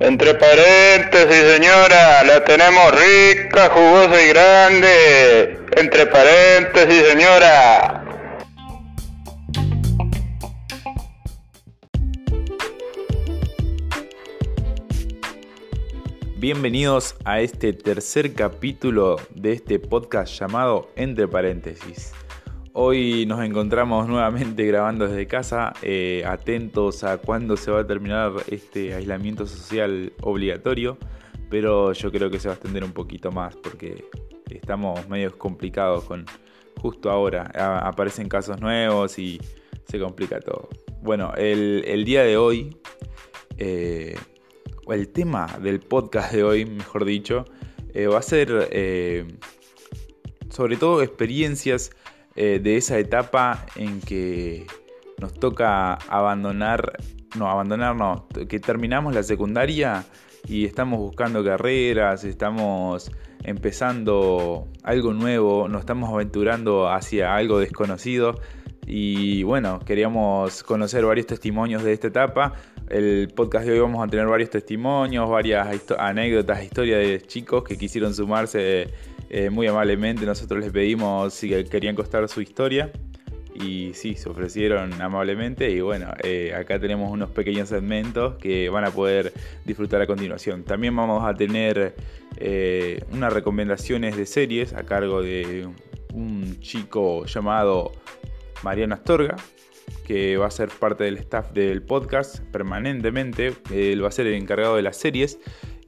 Entre paréntesis, señora, la tenemos rica, jugosa y grande. Entre paréntesis, señora. Bienvenidos a este tercer capítulo de este podcast llamado Entre paréntesis. Hoy nos encontramos nuevamente grabando desde casa, eh, atentos a cuándo se va a terminar este aislamiento social obligatorio, pero yo creo que se va a extender un poquito más porque estamos medio complicados con justo ahora. aparecen casos nuevos y se complica todo. Bueno, el, día de hoy, eh, o el tema del podcast de hoy, mejor dicho, eh, va a ser sobre todo experiencias eh, de esa etapa en que nos toca abandonar, no, abandonar no, que terminamos la secundaria y estamos buscando carreras, estamos empezando algo nuevo, nos estamos aventurando hacia algo desconocido y bueno, queríamos conocer varios testimonios de esta etapa. El podcast de hoy vamos a tener varios testimonios, varias anécdotas, historias de chicos que quisieron sumarse eh, muy amablemente nosotros les pedimos si querían contar su historia y sí, se ofrecieron amablemente y bueno, eh, acá tenemos unos pequeños segmentos que van a poder disfrutar a continuación. También vamos a tener eh, unas recomendaciones de series a cargo de un chico llamado Mariano Astorga, que va a ser parte del staff del podcast permanentemente. Él va a ser el encargado de las series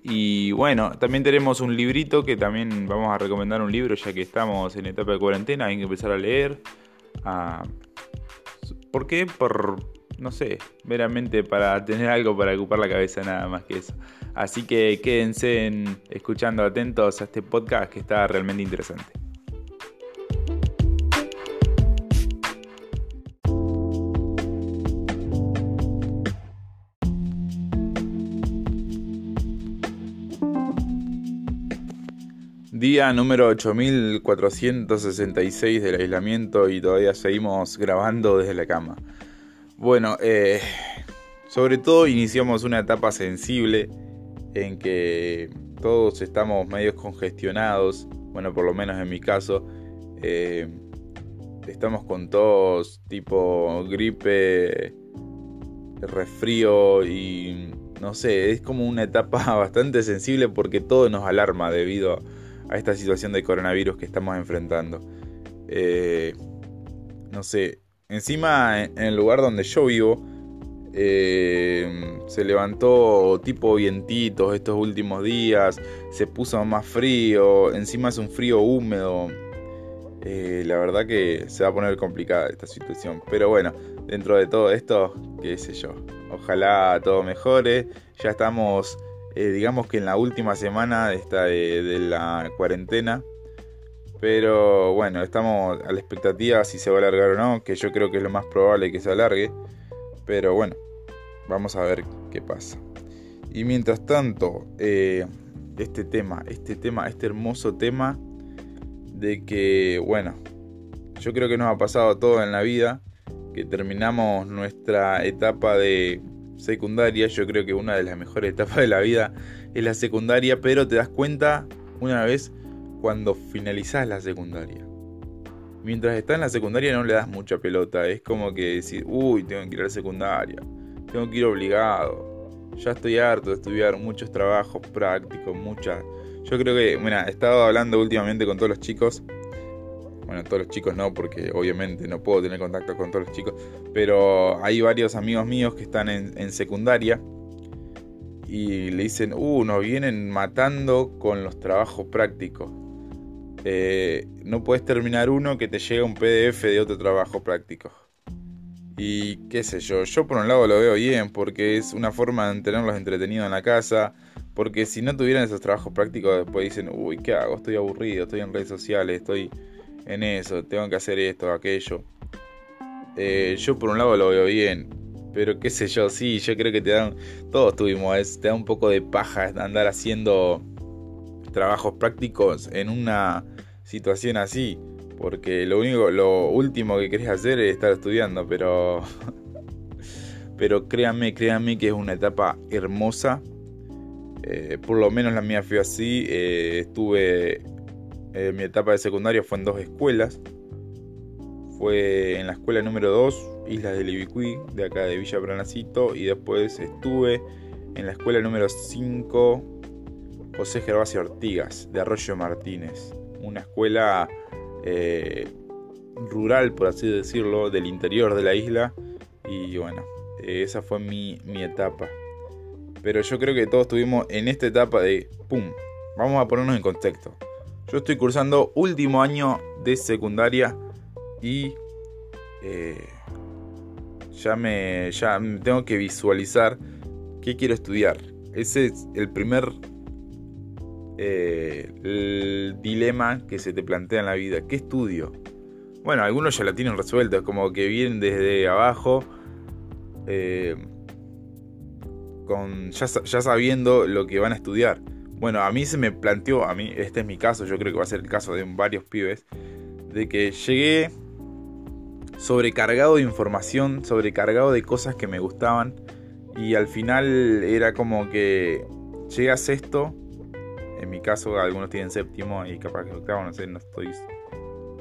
y bueno, también tenemos un librito que también vamos a recomendar un libro ya que estamos en etapa de cuarentena, hay que empezar a leer. Ah, ¿Por qué? Por, no sé, meramente para tener algo para ocupar la cabeza nada más que eso. Así que quédense escuchando atentos a este podcast que está realmente interesante. Día número 8466 del aislamiento y todavía seguimos grabando desde la cama. Bueno, eh, sobre todo iniciamos una etapa sensible en que todos estamos medio congestionados, bueno, por lo menos en mi caso. Eh, estamos con tos tipo gripe, resfrío y no sé, es como una etapa bastante sensible porque todo nos alarma debido a a esta situación de coronavirus que estamos enfrentando. Eh, no sé, encima en el lugar donde yo vivo eh, se levantó tipo vientitos estos últimos días, se puso más frío, encima es un frío húmedo. Eh, la verdad que se va a poner complicada esta situación. Pero bueno, dentro de todo esto, qué sé yo. Ojalá todo mejore. Ya estamos eh, digamos que en la última semana esta de, la cuarentena. Pero bueno, estamos a la expectativa si se va a alargar o no, que yo creo que es lo más probable que se alargue. Pero bueno, vamos a ver qué pasa. Y mientras tanto, eh, este tema, este tema, este hermoso tema de que, bueno, yo creo que nos ha pasado todo en la vida, que terminamos nuestra etapa de secundaria, yo creo que una de las mejores etapas de la vida es la secundaria, pero te das cuenta una vez cuando finalizas la secundaria. Mientras estás en la secundaria no le das mucha pelota, es como que decir, uy, tengo que ir a la secundaria, tengo que ir obligado, ya estoy harto de estudiar muchos trabajos prácticos, muchas... Yo creo que, bueno, he estado hablando últimamente con todos los chicos bueno, todos los chicos no, porque obviamente no puedo tener contacto con todos los chicos, pero hay varios amigos míos que están en, secundaria y le dicen, uh, nos vienen matando con los trabajos prácticos. Eh, no puedes terminar uno que te llega un PDF de otro trabajo práctico. Y qué sé yo, yo por un lado lo veo bien porque es una forma de mantenerlos entretenidos en la casa. Porque si no tuvieran esos trabajos prácticos, después dicen, uy, ¿qué hago? Estoy aburrido, estoy en redes sociales, estoy en eso, tengo que hacer esto, aquello. Eh, yo por un lado lo veo bien, pero qué sé yo, sí, yo creo que te dan, todos tuvimos, te da un poco de paja andar haciendo trabajos prácticos en una situación así, porque lo único, lo último que querés hacer es estar estudiando, pero pero créanme, créanme que es una etapa hermosa. Eh, por lo menos la mía fue así. Eh, estuve, mi etapa de secundaria fue en dos escuelas. Fue en la escuela número 2, Islas del Ibicuí, de acá de Villa Pranacito, y después estuve en la escuela número 5, José Gervasio Ortigas, de Arroyo Martínez. Una escuela eh, rural, por así decirlo, del interior de la isla. Y bueno, esa fue mi, mi etapa. Pero yo creo que todos estuvimos en esta etapa de, ¡pum! Vamos a ponernos en contexto. Yo estoy cursando último año de secundaria y eh, ya, me, ya tengo que visualizar qué quiero estudiar. Ese es el primer eh, dilema que se te plantea en la vida. ¿Qué estudio? Bueno, algunos ya lo tienen resuelto, es como que vienen desde abajo, eh, con, ya, sabiendo lo que van a estudiar. Bueno, a mí se me planteó, a mí, este es mi caso, yo creo que va a ser el caso de varios pibes, de que llegué sobrecargado de información, sobrecargado de cosas que me gustaban, y al final era como que llegué a sexto, en mi caso algunos tienen séptimo y capaz que octavo, no sé, no estoy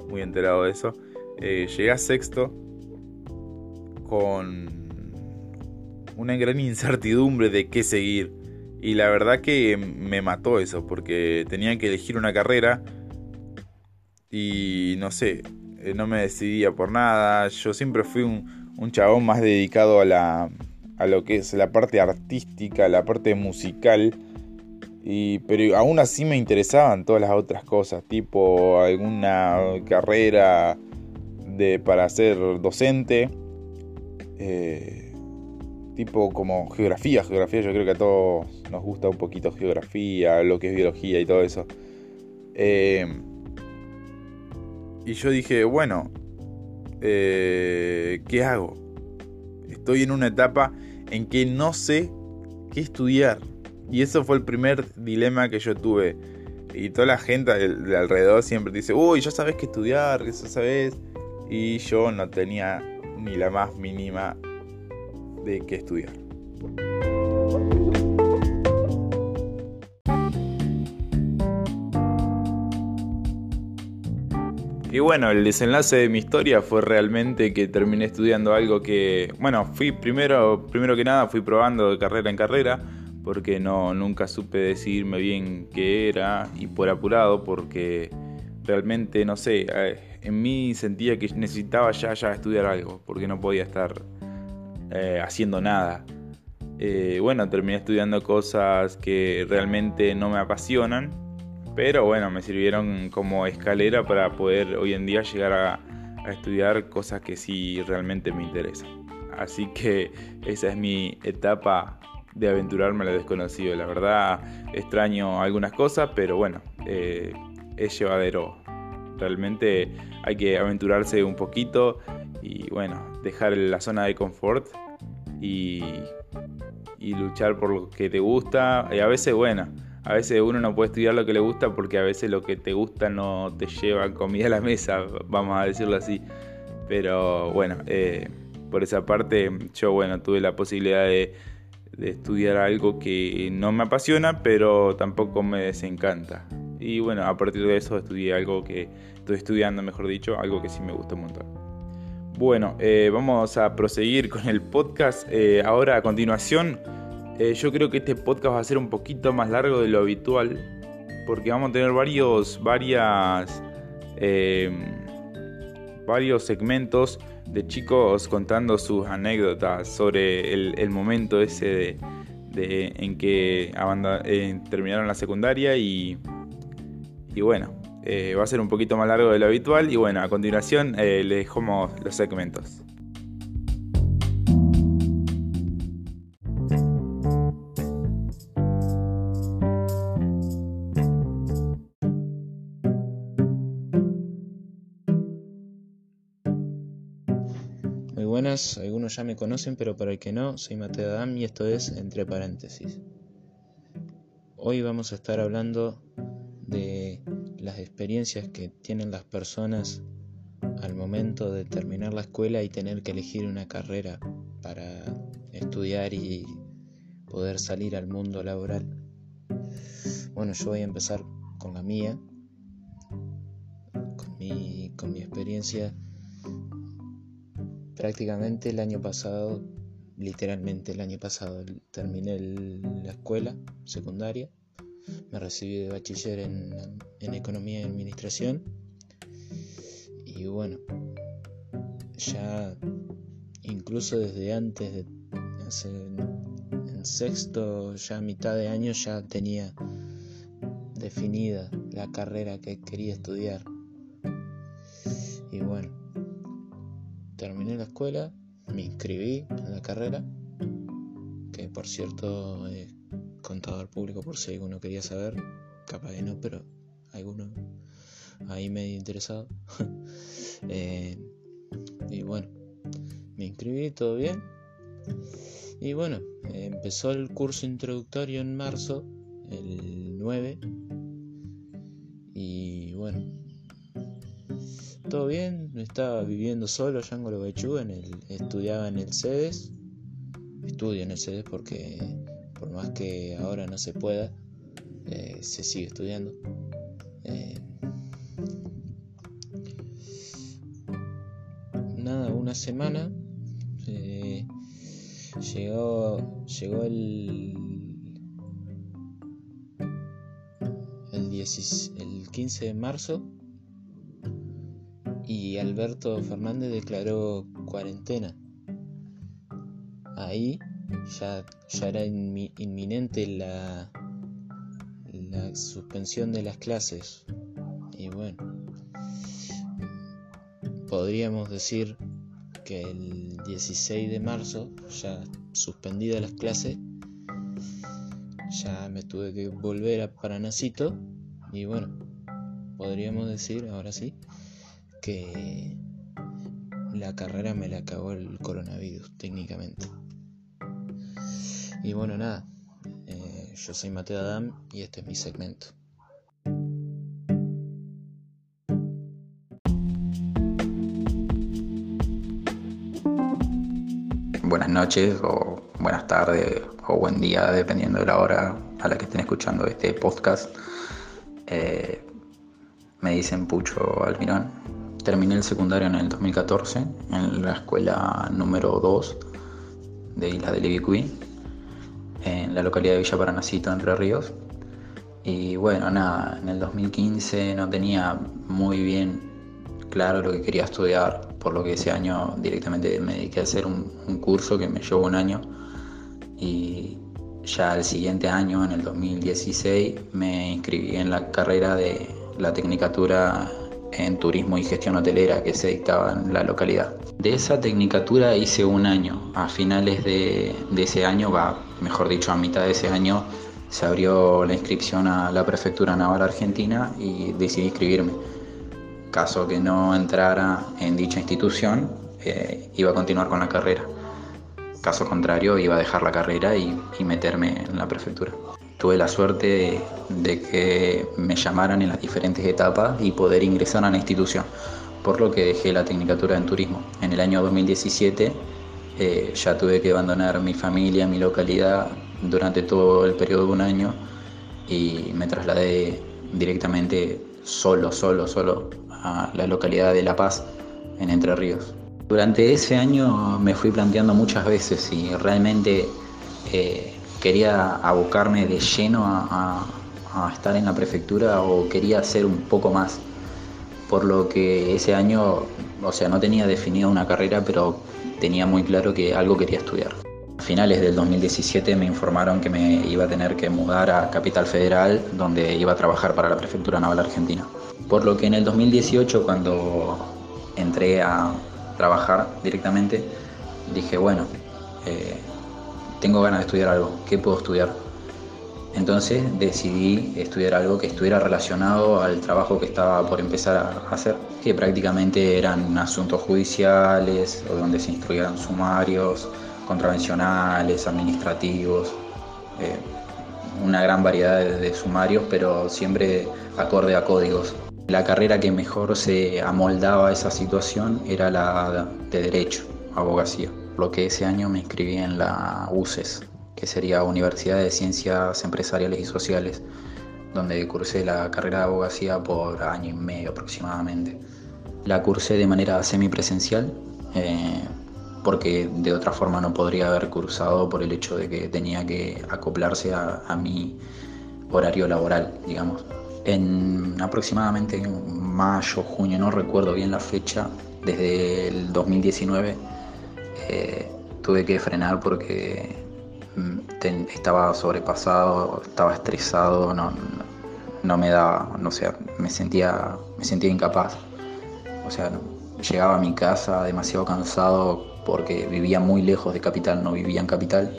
muy enterado de eso. Eh, llegué a sexto con una gran incertidumbre de qué seguir. Y la verdad que me mató eso, porque tenía que elegir una carrera y no sé, eh, no me decidía por nada. Yo siempre fui un, un chabón más dedicado a, la, a lo que es la parte artística, la parte musical. Y, pero aún así me interesaban todas las otras cosas, tipo alguna carrera de, para ser docente, eh, tipo como geografía, geografía, yo creo que a todos nos gusta un poquito geografía, lo que es biología y todo eso. Eh, y yo dije, bueno, eh, ¿qué hago? Estoy en una etapa en que no sé qué estudiar. Y eso fue el primer dilema que yo tuve. Y toda la gente de, alrededor siempre dice, uy, ya sabes qué estudiar, ya sabes. Y yo no tenía ni la más mínima de qué estudiar. Y bueno, el desenlace de mi historia fue realmente que terminé estudiando algo que, bueno, fui primero, primero que nada, fui probando de carrera en carrera porque no nunca supe decidirme bien qué era y por apurado porque realmente no sé eh, en mí sentía que necesitaba ya ya estudiar algo porque no podía estar eh, haciendo nada eh, bueno terminé estudiando cosas que realmente no me apasionan pero bueno me sirvieron como escalera para poder hoy en día llegar a, estudiar cosas que sí realmente me interesan así que esa es mi etapa de aventurarme a lo desconocido. La verdad extraño algunas cosas, pero bueno, eh, es llevadero. Realmente hay que aventurarse un poquito y bueno, dejar la zona de confort y, luchar por lo que te gusta. Y a veces, bueno, a veces uno no puede estudiar lo que le gusta porque a veces lo que te gusta no te lleva comida a la mesa, vamos a decirlo así. Pero bueno, eh, por esa parte yo bueno, tuve la posibilidad de de estudiar algo que no me apasiona, pero tampoco me desencanta. Y bueno, a partir de eso estudié algo que estoy estudiando, mejor dicho, algo que sí me gusta un montón. Bueno, eh, vamos a proseguir con el podcast. Eh, ahora a continuación, eh, yo creo que este podcast va a ser un poquito más largo de lo habitual, porque vamos a tener varios, varias, varios segmentos de chicos contando sus anécdotas sobre el, momento ese de, en que terminaron la secundaria y, y bueno, eh, va a ser un poquito más largo de lo habitual y bueno, a continuación eh, les dejamos los segmentos. algunos ya me conocen, pero para el que no, soy Mateo Adam y esto es Entre Paréntesis. Hoy vamos a estar hablando las experiencias que tienen las personas al momento de terminar la escuela y tener que elegir una carrera para estudiar y poder salir al mundo laboral. Bueno, yo voy a empezar con la mía, con mi, con mi experiencia. Prácticamente el año pasado, literalmente el año pasado, terminé la escuela secundaria, me recibí de bachiller en, en economía y administración y bueno, ya incluso desde antes de en sexto, ya a mitad de año ya tenía definida la carrera que quería estudiar. Y bueno, terminé la escuela, me inscribí en la carrera, que por cierto es contador público por si alguno quería saber, capaz de no, pero alguno ahí medio interesado. Eh, y bueno, me inscribí, todo bien. Y bueno, empezó el curso introductorio en marzo, el 9. Y bueno, todo bien, estaba viviendo solo ya en Golobechu, en el, estudiaba en el CEDES. Estudio en el CEDES porque por más que ahora no se pueda, eh, se sigue estudiando. Eh, nada, una semana eh, llegó, llegó el, el, el 15 de marzo y Alberto Fernández declaró cuarentena. Ahí ya, ya era inminente la, la suspensión de las clases. Y bueno, podríamos decir que el 16 de marzo, ya suspendida las clases, ya me tuve que volver a Paranacito y bueno, podríamos decir ahora sí que la carrera me la acabó el coronavirus técnicamente. Y bueno, nada, eh, yo soy Mateo Adam y este es mi segmento. Buenas noches o buenas tardes o buen día, dependiendo de la hora a la que estén escuchando este podcast. Eh, me dicen Pucho Almirón. Terminé el secundario en el 2014 en la escuela número 2 de Isla de Levicuí en la localidad de Villa Paranacito, Entre Ríos. Y bueno, nada, en el 2015 no tenía muy bien claro lo que quería estudiar, por lo que ese año directamente me dediqué a hacer un, curso que me llevó un año. Y ya el siguiente año, en el 2016, me inscribí en la carrera de la Tecnicatura en Turismo y Gestión Hotelera que se dictaba en la localidad. De esa tecnicatura hice un año. A finales de, ese año, va, mejor dicho, a mitad de ese año, se abrió la inscripción a la Prefectura Naval Argentina y decidí inscribirme. Caso que no entrara en dicha institución, eh, iba a continuar con la carrera. Caso contrario, iba a dejar la carrera y, y meterme en la prefectura tuve la suerte de, que me llamaran en las diferentes etapas y poder ingresar a la institución, por lo que dejé la tecnicatura en turismo. En el año 2017 eh, ya tuve que abandonar mi familia, mi localidad durante todo el periodo de un año y me trasladé directamente solo, solo, solo a la localidad de La Paz, en Entre Ríos. Durante ese año me fui planteando muchas veces si realmente eh, quería abocarme de lleno a, estar en la prefectura o quería hacer un poco más. Por lo que ese año, o sea, no tenía definida una carrera, pero tenía muy claro que algo quería estudiar. A finales del 2017 me informaron que me iba a tener que mudar a Capital Federal, donde iba a trabajar para la Prefectura Naval Argentina. Por lo que en el 2018, cuando entré a trabajar directamente, dije, bueno, eh, tengo ganas de estudiar algo, ¿qué puedo estudiar? Entonces decidí estudiar algo que estuviera relacionado al trabajo que estaba por empezar a hacer, que prácticamente eran asuntos judiciales o donde se instruían sumarios, contravencionales, administrativos, eh, una gran variedad de, sumarios, pero siempre acorde a códigos. La carrera que mejor se amoldaba a esa situación era la de Derecho, abogacía. Lo que ese año me inscribí en la UCES, que sería Universidad de Ciencias Empresariales y Sociales, donde cursé la carrera de abogacía por año y medio aproximadamente. La cursé de manera semipresencial, eh, porque de otra forma no podría haber cursado por el hecho de que tenía que acoplarse a, a mi horario laboral, digamos. En aproximadamente mayo, junio, no recuerdo bien la fecha, desde el 2019 eh, tuve que frenar porque estaba sobrepasado, estaba estresado, no, no me daba, no sé, me sentía, me sentía incapaz. O sea, llegaba a mi casa demasiado cansado porque vivía muy lejos de Capital, no vivía en Capital.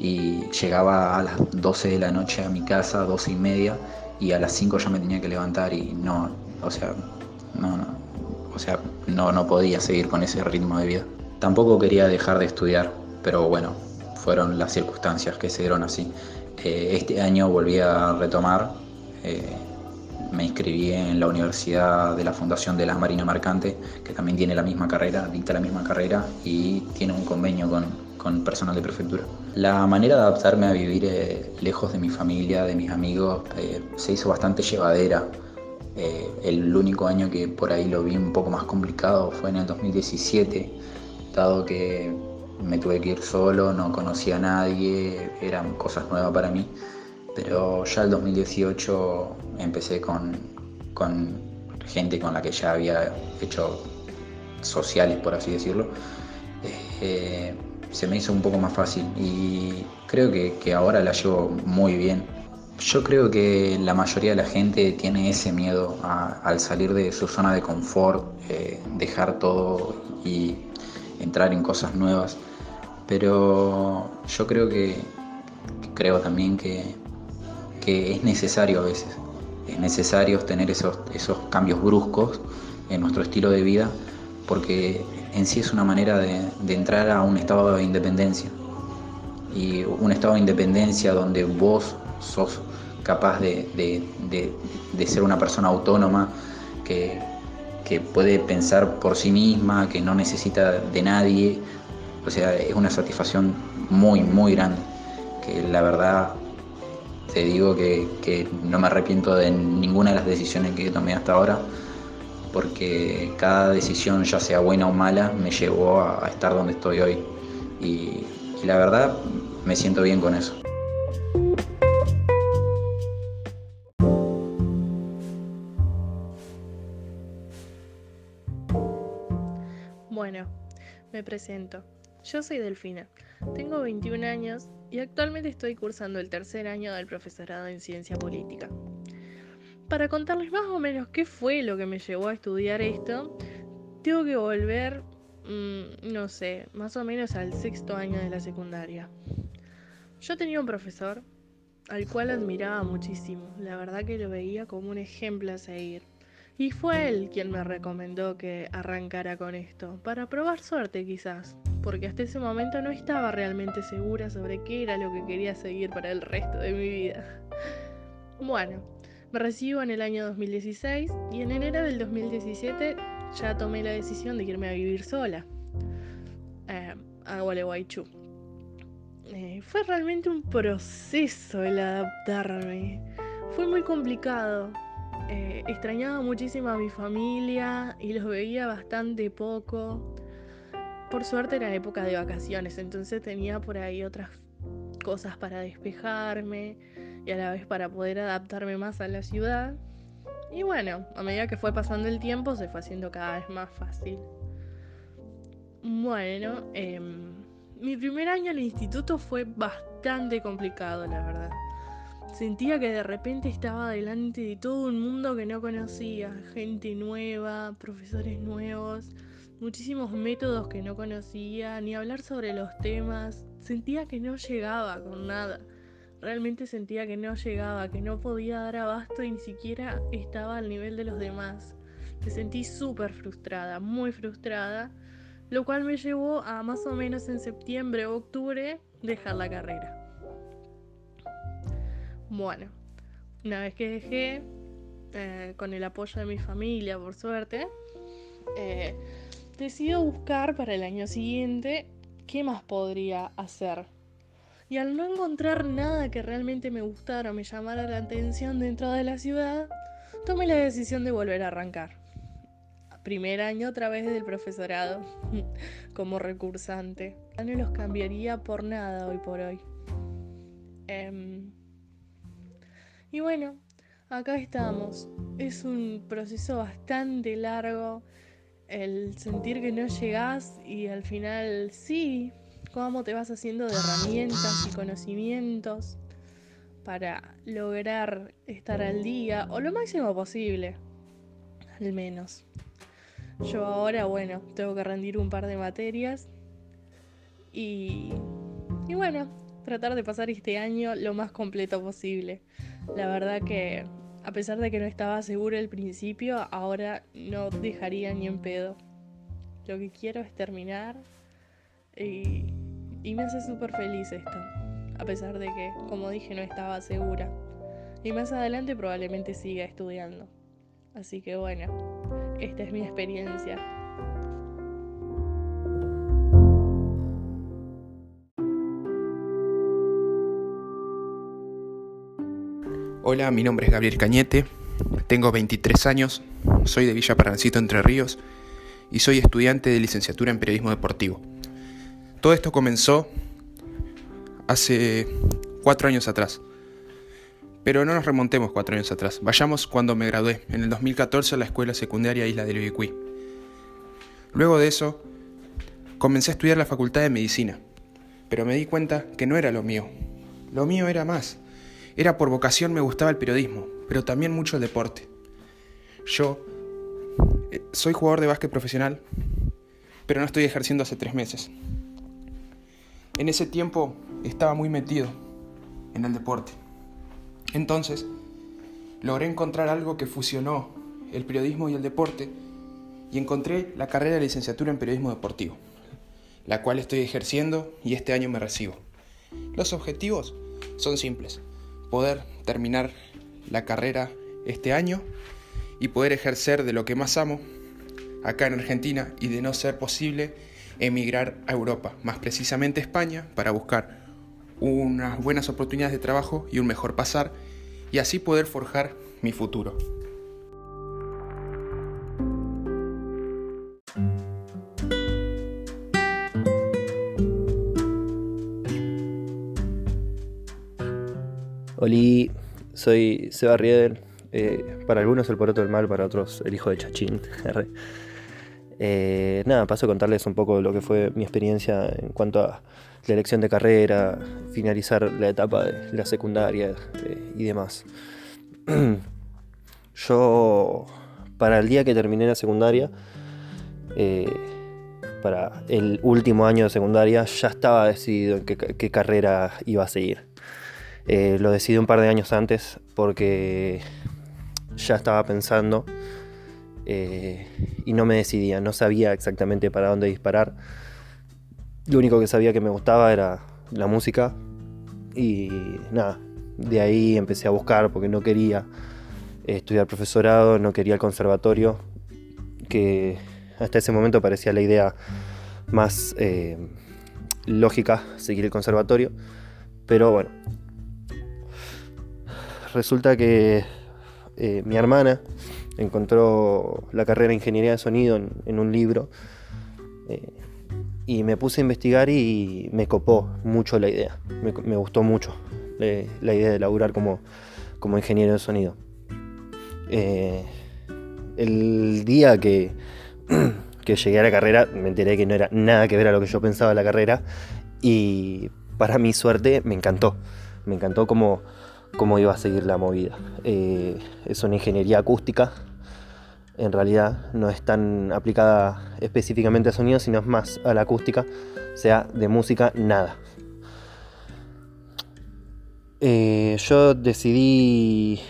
Y llegaba a las 12 de la noche a mi casa, 12 y media, y a las 5 ya me tenía que levantar y no, o sea, no, o sea, no, no podía seguir con ese ritmo de vida. Tampoco quería dejar de estudiar, pero bueno, fueron las circunstancias que se dieron así. Eh, este año volví a retomar, eh, me inscribí en la Universidad de la Fundación de la Marina Mercante, que también tiene la misma carrera, dicta la misma carrera y tiene un convenio con, con personal de prefectura. La manera de adaptarme a vivir eh, lejos de mi familia, de mis amigos, se hizo bastante llevadera. el único año que por ahí lo vi un poco más complicado fue en el 2017 dado que me tuve que ir solo, no conocía a nadie, eran cosas nuevas para mí, pero ya el 2018 empecé con, gente con la que ya había hecho sociales, por así decirlo, eh, se me hizo un poco más fácil y creo que, ahora la llevo muy bien. Yo creo que la mayoría de la gente tiene ese miedo al salir de su zona de confort, eh, dejar todo y entrar en cosas nuevas. Pero yo creo que, creo también que, que, es necesario a veces, es necesario tener esos, esos cambios bruscos en nuestro estilo de vida, porque en sí es una manera de, entrar a un estado de independencia. Y un estado de independencia donde vos sos capaz de, de, de ser una persona autónoma, que, que puede pensar por sí misma, que no necesita de nadie. O sea, es una satisfacción muy, muy grande. Que la verdad te digo que, no me arrepiento de ninguna de las decisiones que tomé hasta ahora, porque cada decisión, ya sea buena o mala, me llevó a, estar donde estoy hoy. y la verdad me siento bien con eso. Me presento. Yo soy Delfina. Tengo 21 años y actualmente estoy cursando el tercer año del profesorado en ciencia política. Para contarles más o menos qué fue lo que me llevó a estudiar esto, tengo que volver, mm, no sé, más o menos al sexto año de la secundaria. Yo tenía un profesor al cual admiraba muchísimo, la verdad que lo veía como un ejemplo a seguir. Y fue él quien me recomendó que arrancara con esto, para probar suerte quizás, porque hasta ese momento no estaba realmente segura sobre qué era lo que quería seguir para el resto de mi vida. Bueno, me recibo en el año 2016 y en enero del 2017 ya tomé la decisión de irme a vivir sola eh, a Gualeguaychú. Eh, fue realmente un proceso el adaptarme. Fue muy complicado, eh, extrañaba muchísimo a mi familia y los veía bastante poco. Por suerte era época de vacaciones, entonces tenía por ahí otras cosas para despejarme y a la vez para poder adaptarme más a la ciudad. Y bueno, a medida que fue pasando el tiempo se fue haciendo cada vez más fácil. Bueno, em, mi primer año en el instituto fue bastante complicado, la verdad. Sentía que de repente estaba delante de todo un mundo que no conocía, gente nueva, profesores nuevos, muchísimos métodos que no conocía, ni hablar sobre los temas. Sentía que no llegaba con nada. Realmente sentía que no llegaba, que no podía dar abasto y ni siquiera estaba al nivel de los demás. Me sentí súper frustrada, muy frustrada, lo cual me llevó a más o menos en septiembre o octubre dejar la carrera. Bueno, una vez que dejé, eh, con el apoyo de mi familia, por suerte, eh, decido buscar para el año siguiente qué más podría hacer. Y al no encontrar nada que realmente me gustara o me llamara la atención dentro de la ciudad, tomé la decisión de volver a arrancar. Primer año otra vez del profesorado, como recursante. No los cambiaría por nada hoy por hoy. Em, y bueno, acá estamos. Es un proceso bastante largo el sentir que no llegás y al final sí, cómo te vas haciendo de herramientas y conocimientos para lograr estar al día o lo máximo posible, al menos. Yo ahora, bueno, tengo que rendir un par de materias y, y bueno, tratar de pasar este año lo más completo posible. La verdad que a pesar de que no estaba seguro al principio, ahora no dejaría ni en pedo. Lo que quiero es terminar y, y me hace súper feliz esto, a pesar de que, como dije, no estaba segura. Y más adelante probablemente siga estudiando. Así que bueno, esta es mi experiencia. Hola, mi nombre es Gabriel Cañete, tengo 23 años, soy de Villa Parancito, Entre Ríos, y soy estudiante de licenciatura en Periodismo Deportivo. Todo esto comenzó hace cuatro años atrás. Pero no nos remontemos cuatro años atrás. Vayamos cuando me gradué, en el 2014, a la escuela secundaria Isla del Ibicuí. Luego de eso, comencé a estudiar la facultad de medicina. Pero me di cuenta que no era lo mío. Lo mío era más. Era por vocación me gustaba el periodismo, pero también mucho el deporte. Yo eh, soy jugador de básquet profesional, pero no estoy ejerciendo hace tres meses. En ese tiempo estaba muy metido en el deporte. Entonces, logré encontrar algo que fusionó el periodismo y el deporte y encontré la carrera de licenciatura en periodismo deportivo, la cual estoy ejerciendo y este año me recibo. Los objetivos son simples poder terminar la carrera este año y poder ejercer de lo que más amo acá en Argentina y de no ser posible emigrar a Europa, más precisamente a España, para buscar unas buenas oportunidades de trabajo y un mejor pasar y así poder forjar mi futuro. Oli, soy Seba Riedel. Eh, para algunos el poroto del mal, para otros el hijo de Chachín. eh, nada, paso a contarles un poco lo que fue mi experiencia en cuanto a la elección de carrera, finalizar la etapa de la secundaria eh, y demás. Yo, para el día que terminé la secundaria, para el último año de secundaria, ya estaba decidido en qué carrera iba a seguir. Eh, lo decidí un par de años antes porque ya estaba pensando eh, y no me decidía, no sabía exactamente para dónde disparar. Lo único que sabía que me gustaba era la música y nada, de ahí empecé a buscar porque no quería estudiar profesorado, no quería el conservatorio, que hasta ese momento parecía la idea más eh, lógica seguir el conservatorio, pero bueno, resulta que eh, mi hermana encontró la carrera de ingeniería de sonido en, un libro eh, y me puse a investigar y me copó mucho la idea, me, gustó mucho eh, la idea de laburar como, como ingeniero de sonido. El día que, que llegué a la carrera me enteré que no era nada que ver a lo que yo pensaba la carrera y para mi suerte me encantó, me encantó como cómo iba a seguir la movida. Eh, es una ingeniería acústica, en realidad no es tan aplicada específicamente a sonido, sino es más a la acústica, o sea, de música nada. Eh, yo decidí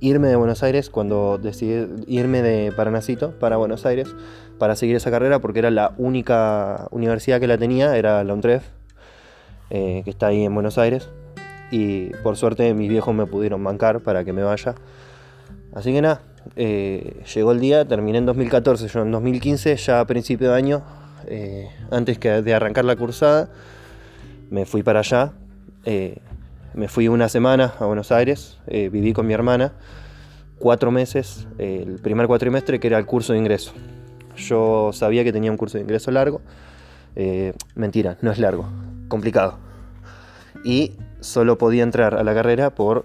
irme de Buenos Aires cuando decidí irme de Paranacito para Buenos Aires para seguir esa carrera porque era la única universidad que la tenía, era la UNTREF, eh, que está ahí en Buenos Aires y por suerte mis viejos me pudieron bancar para que me vaya Así que nada, eh, llegó el día, terminé en 2014, yo en 2015, ya a principio de año, eh, antes que de arrancar la cursada, me fui para allá. eh, me fui una semana a Buenos Aires, viví con mi hermana cuatro meses, el primer cuatrimestre que era el curso de ingreso. Yo sabía que tenía un curso de ingreso largo. mentira, no es largo, complicado. Y solo podía entrar a la carrera por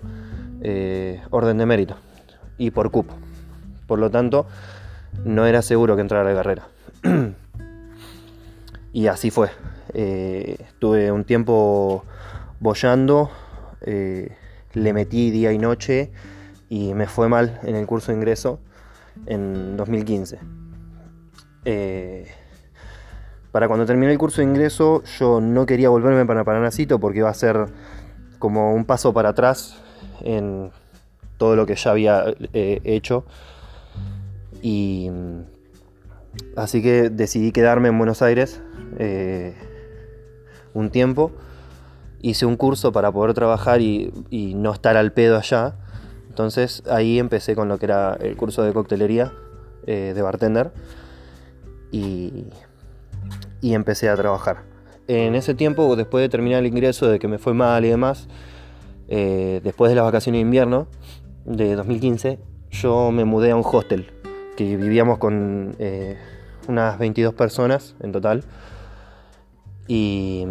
eh, orden de mérito y por cupo. Por lo tanto, no era seguro que entrara a la carrera. y así fue. Eh, tuve un tiempo boyando, eh, le metí día y noche y me fue mal en el curso de ingreso en 2015. Eh, para cuando terminé el curso de ingreso yo no quería volverme para Paranacito porque iba a ser como un paso para atrás en todo lo que ya había eh, hecho. Y así que decidí quedarme en Buenos Aires eh, un tiempo. Hice un curso para poder trabajar y, y no estar al pedo allá. Entonces ahí empecé con lo que era el curso de coctelería eh, de bartender. Y, y empecé a trabajar. En ese tiempo, después de terminar el ingreso, de que me fue mal y demás, eh, después de las vacaciones de invierno de 2015, yo me mudé a un hostel, que vivíamos con eh, unas 22 personas en total. Y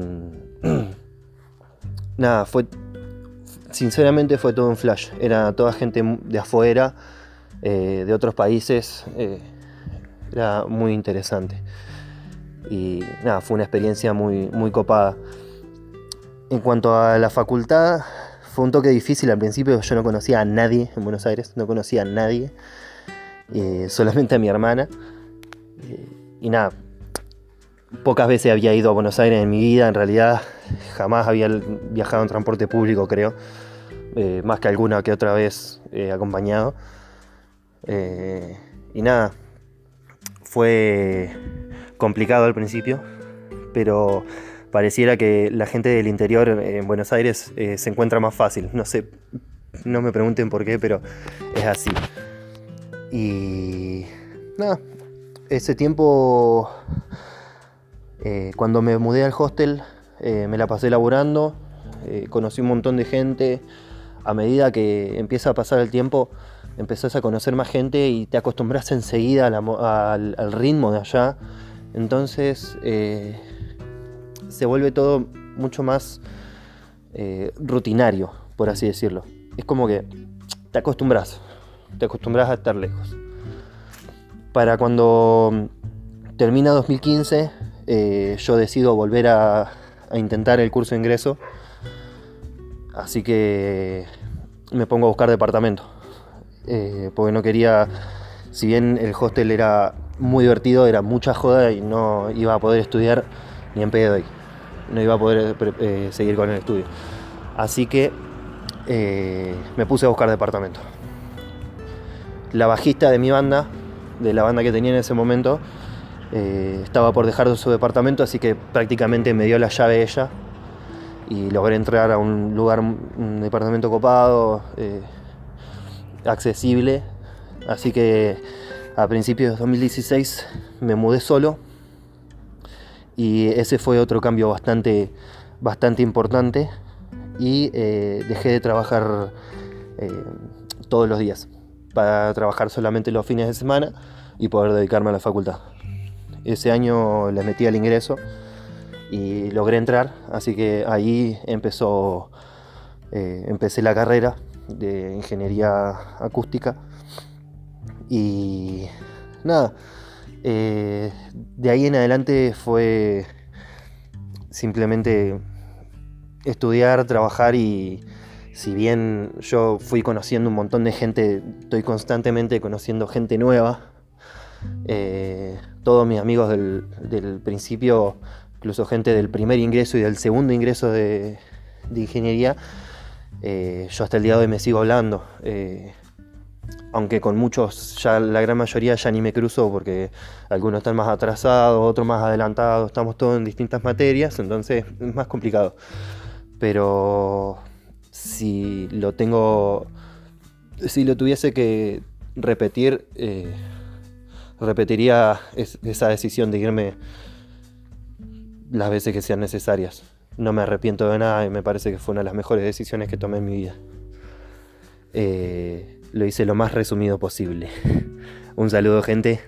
nada, fue, sinceramente fue todo un flash. Era toda gente de afuera, eh, de otros países. era muy interesante. Y nada, fue una experiencia muy, muy copada. En cuanto a la facultad, fue un toque difícil al principio. Yo no conocía a nadie en Buenos Aires, no conocía a nadie, eh, solamente a mi hermana. Eh, y nada, pocas veces había ido a Buenos Aires en mi vida, en realidad jamás había viajado en transporte público, creo, eh, más que alguna que otra vez acompañado. Y nada, fue complicado al principio, pero pareciera que la gente del interior en Buenos Aires eh, se encuentra más fácil. No sé, no me pregunten por qué, pero es así. Y nada, ese tiempo, eh, cuando me mudé al hostel, eh, me la pasé laburando, eh, conocí un montón de gente. A medida que empieza a pasar el tiempo, empezás a conocer más gente y te acostumbras enseguida al ritmo de allá. Entonces eh, se vuelve todo mucho más eh, rutinario, por así decirlo. Es como que te acostumbras, te acostumbras a estar lejos. Para cuando termina 2015, eh, yo decido volver a, intentar el curso de ingreso. Así que me pongo a buscar departamento. Porque no quería, si bien el hostel era muy divertido, era mucha joda y no iba a poder estudiar ni en pedo ahí. No iba a poder eh, seguir con el estudio. Así que eh, me puse a buscar departamento. La bajista de mi banda, de la banda que tenía en ese momento, eh, estaba por dejar su departamento, así que prácticamente me dio la llave ella y logré entrar a un lugar, un departamento copado, accesible. Así que a principios de 2016 me mudé solo y ese fue otro cambio bastante, bastante importante y eh, dejé de trabajar eh, todos los días para trabajar solamente los fines de semana y poder dedicarme a la facultad. Ese año le metí al ingreso y logré entrar, así que ahí empezó, eh, empecé la carrera de ingeniería acústica y nada, eh, de ahí en adelante fue simplemente estudiar, trabajar y si bien yo fui conociendo un montón de gente, estoy constantemente conociendo gente nueva. eh, todos mis amigos del, principio, incluso gente del primer ingreso y del segundo ingreso de, ingeniería, eh, yo hasta el día de hoy me sigo hablando. Aunque con muchos, ya la gran mayoría ya ni me cruzo porque algunos están más atrasados, otros más adelantados, estamos todos en distintas materias, entonces es más complicado. Pero si lo tengo si lo tuviese que repetir, eh, repetiría esa decisión de irme las veces que sean necesarias. No me arrepiento de nada y me parece que fue una de las mejores decisiones que tomé en mi vida. Eh, lo hice lo más resumido posible. Un saludo gente.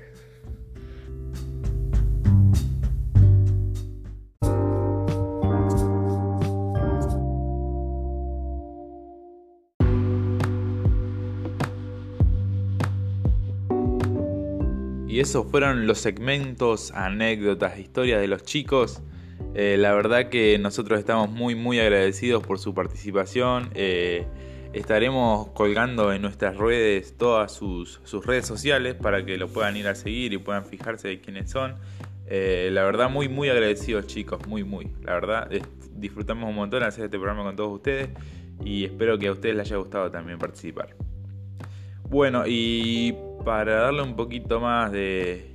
Y esos fueron los segmentos, anécdotas, historias de los chicos. Eh, la verdad que nosotros estamos muy muy agradecidos por su participación. Eh, estaremos colgando en nuestras redes todas sus, redes sociales para que lo puedan ir a seguir y puedan fijarse de quiénes son. Eh, la verdad muy muy agradecidos chicos, muy muy. La verdad disfrutamos un montón hacer este programa con todos ustedes y espero que a ustedes les haya gustado también participar. Bueno, y para darle un poquito más de,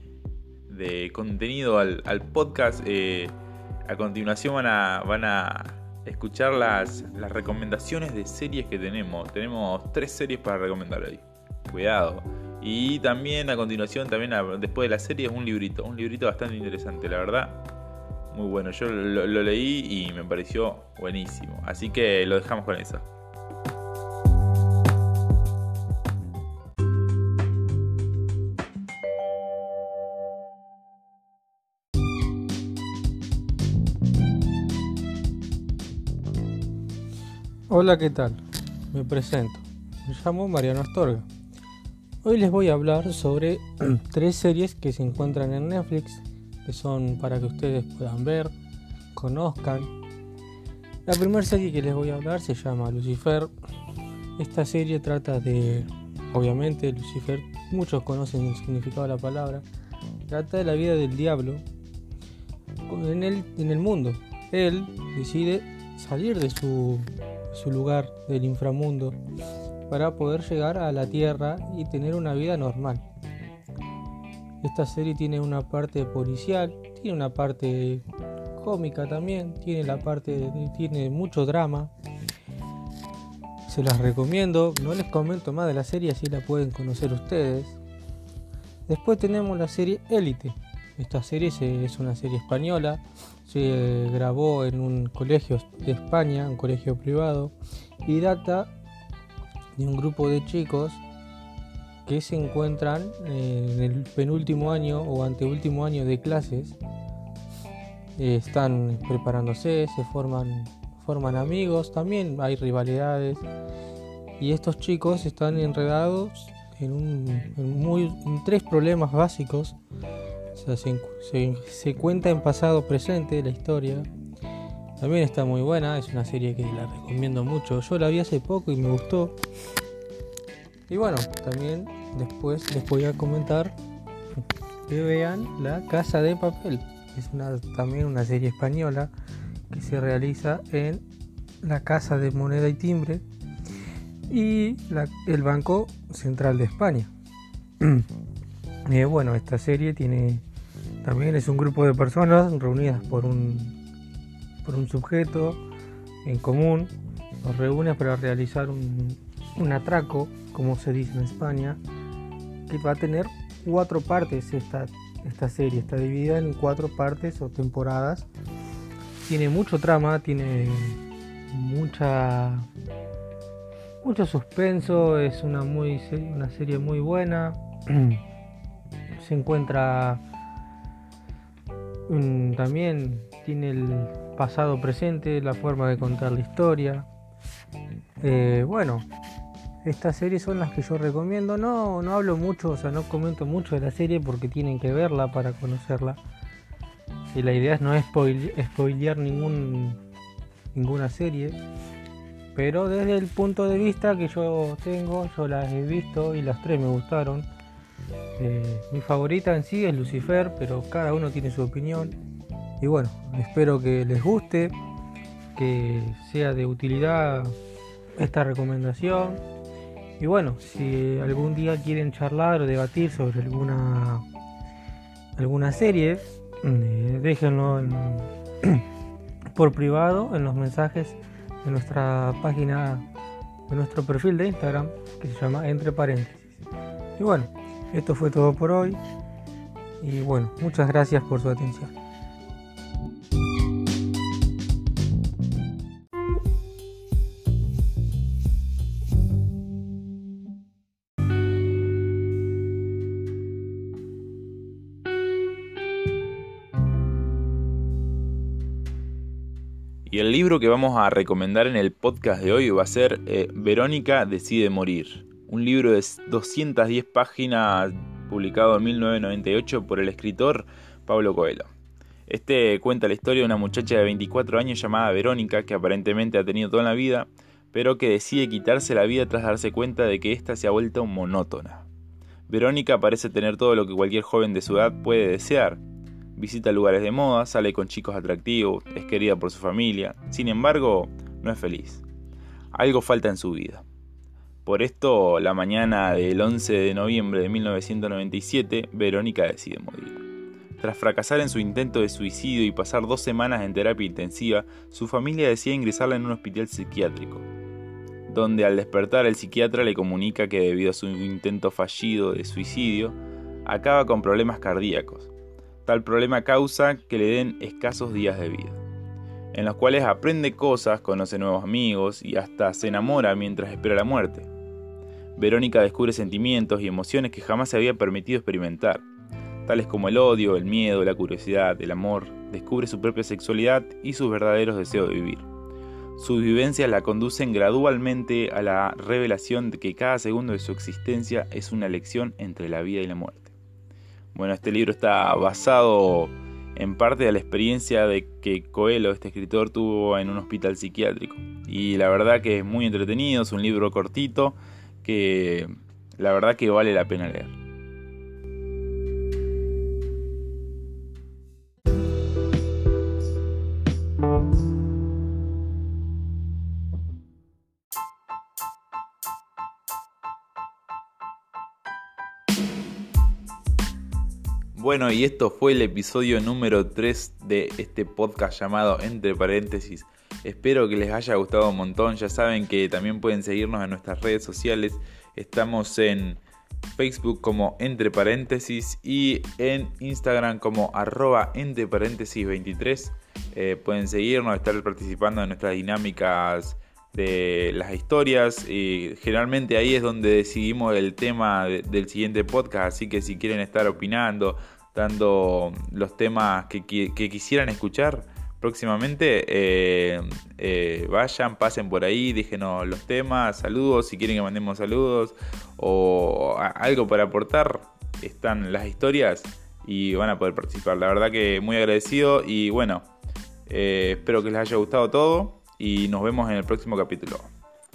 contenido al, podcast, eh, a continuación van a, van a escuchar las, las recomendaciones de series que tenemos. Tenemos tres series para recomendar hoy. Cuidado. Y también a continuación, también después de la serie, es un librito. Un librito bastante interesante, la verdad. Muy bueno. Yo lo leí y me pareció buenísimo. Así que lo dejamos con eso. Hola, ¿qué tal? Me presento. Me llamo Mariano Astorga. Hoy les voy a hablar sobre tres series que se encuentran en Netflix, que son para que ustedes puedan ver, conozcan. La primera serie que les voy a hablar se llama Lucifer. Esta serie trata de, obviamente, Lucifer, muchos conocen el significado de la palabra, trata de la vida del diablo en el, en el mundo. Él decide salir de su su lugar del inframundo para poder llegar a la Tierra y tener una vida normal. Esta serie tiene una parte policial, tiene una parte cómica también, tiene la parte tiene mucho drama. Se las recomiendo, no les comento más de la serie así la pueden conocer ustedes. Después tenemos la serie Élite. Esta serie es una serie española se grabó en un colegio de España, un colegio privado, y data de un grupo de chicos que se encuentran eh, en el penúltimo año o anteúltimo año de clases. Eh, están preparándose, se forman, forman amigos, también hay rivalidades. Y estos chicos están enredados en, muy, en tres problemas básicos se, cuenta en pasado presente la historia. También está muy buena, es una serie que la recomiendo mucho. Yo la vi hace poco y me gustó. Y bueno, también después les voy a comentar que vean La Casa de Papel. Es también una serie española que se realiza en la Casa de Moneda y Timbre y el Banco Central de España. Eh, bueno, esta serie tiene también es un grupo de personas reunidas por un, por un sujeto en común. Nos reúne para realizar un, un atraco, como se dice en España, que va a tener cuatro partes esta, esta serie. Está dividida en cuatro partes o temporadas. Tiene mucho trama, tiene mucha mucho suspenso, es una muy una serie muy buena. Se encuentra también tiene el pasado presente, la forma de contar la historia. Eh, bueno, estas series son las que yo recomiendo. No, no hablo mucho, o sea, no comento mucho de la serie porque tienen que verla para conocerla. Y la idea es no spoilear ningún, ninguna serie. Pero desde el punto de vista que yo tengo, yo las he visto y las tres me gustaron. Eh, mi favorita en sí es Lucifer, pero cada uno tiene su opinión. Y bueno, espero que les guste, que sea de utilidad esta recomendación. Y bueno, si algún día quieren charlar o debatir sobre alguna alguna serie, eh, déjenlo por privado en los mensajes de nuestra página de nuestro perfil de Instagram que se llama Entre Paréntesis. Y bueno, esto fue todo por hoy. Y bueno, muchas gracias por su atención. Y el libro que vamos a recomendar en el podcast de hoy va a ser eh, Verónica decide morir, un libro de 210 páginas publicado en 1998 por el escritor Pablo Coelho. Este cuenta la historia de una muchacha de 24 años llamada Verónica que aparentemente ha tenido toda la vida, pero que decide quitarse la vida tras darse cuenta de que ésta se ha vuelto monótona. Verónica parece tener todo lo que cualquier joven de su edad puede desear, visita lugares de moda, sale con chicos atractivos, es querida por su familia, sin embargo, no es feliz. Algo falta en su vida. Por esto, la mañana del 11 de noviembre de 1997, Verónica decide morir. Tras fracasar en su intento de suicidio y pasar dos semanas en terapia intensiva, su familia decide ingresarla en un hospital psiquiátrico, donde al despertar el psiquiatra le comunica que debido a su intento fallido de suicidio, acaba con problemas cardíacos, Tal problema causa que le den escasos días de vida, en los cuales aprende cosas, conoce nuevos amigos y hasta se enamora mientras espera la muerte. Verónica descubre sentimientos y emociones que jamás se había permitido experimentar, tales como el odio, el miedo, la curiosidad, el amor, descubre su propia sexualidad y sus verdaderos deseos de vivir. Sus vivencias la conducen gradualmente a la revelación de que cada segundo de su existencia es una elección entre la vida y la muerte. Bueno, este libro está basado en parte de la experiencia de que Coelho, este escritor, tuvo en un hospital psiquiátrico. Y la verdad que es muy entretenido, es un libro cortito que la verdad que vale la pena leer. Bueno, y esto fue el episodio número 3 de este podcast llamado Entre paréntesis. Espero que les haya gustado un montón. Ya saben que también pueden seguirnos en nuestras redes sociales. Estamos en Facebook como Entre paréntesis y en Instagram como arroba entre paréntesis 23. Eh, pueden seguirnos, estar participando en nuestras dinámicas de las historias y generalmente ahí es donde decidimos el tema del siguiente podcast así que si quieren estar opinando dando los temas que, quisieran escuchar próximamente, eh, eh, vayan, pasen por ahí, déjenos los temas, saludos, si quieren que mandemos saludos o algo para aportar, están las historias y van a poder participar. La verdad que muy agradecido y bueno, eh, espero que les haya gustado todo y nos vemos en el próximo capítulo.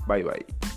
Bye bye.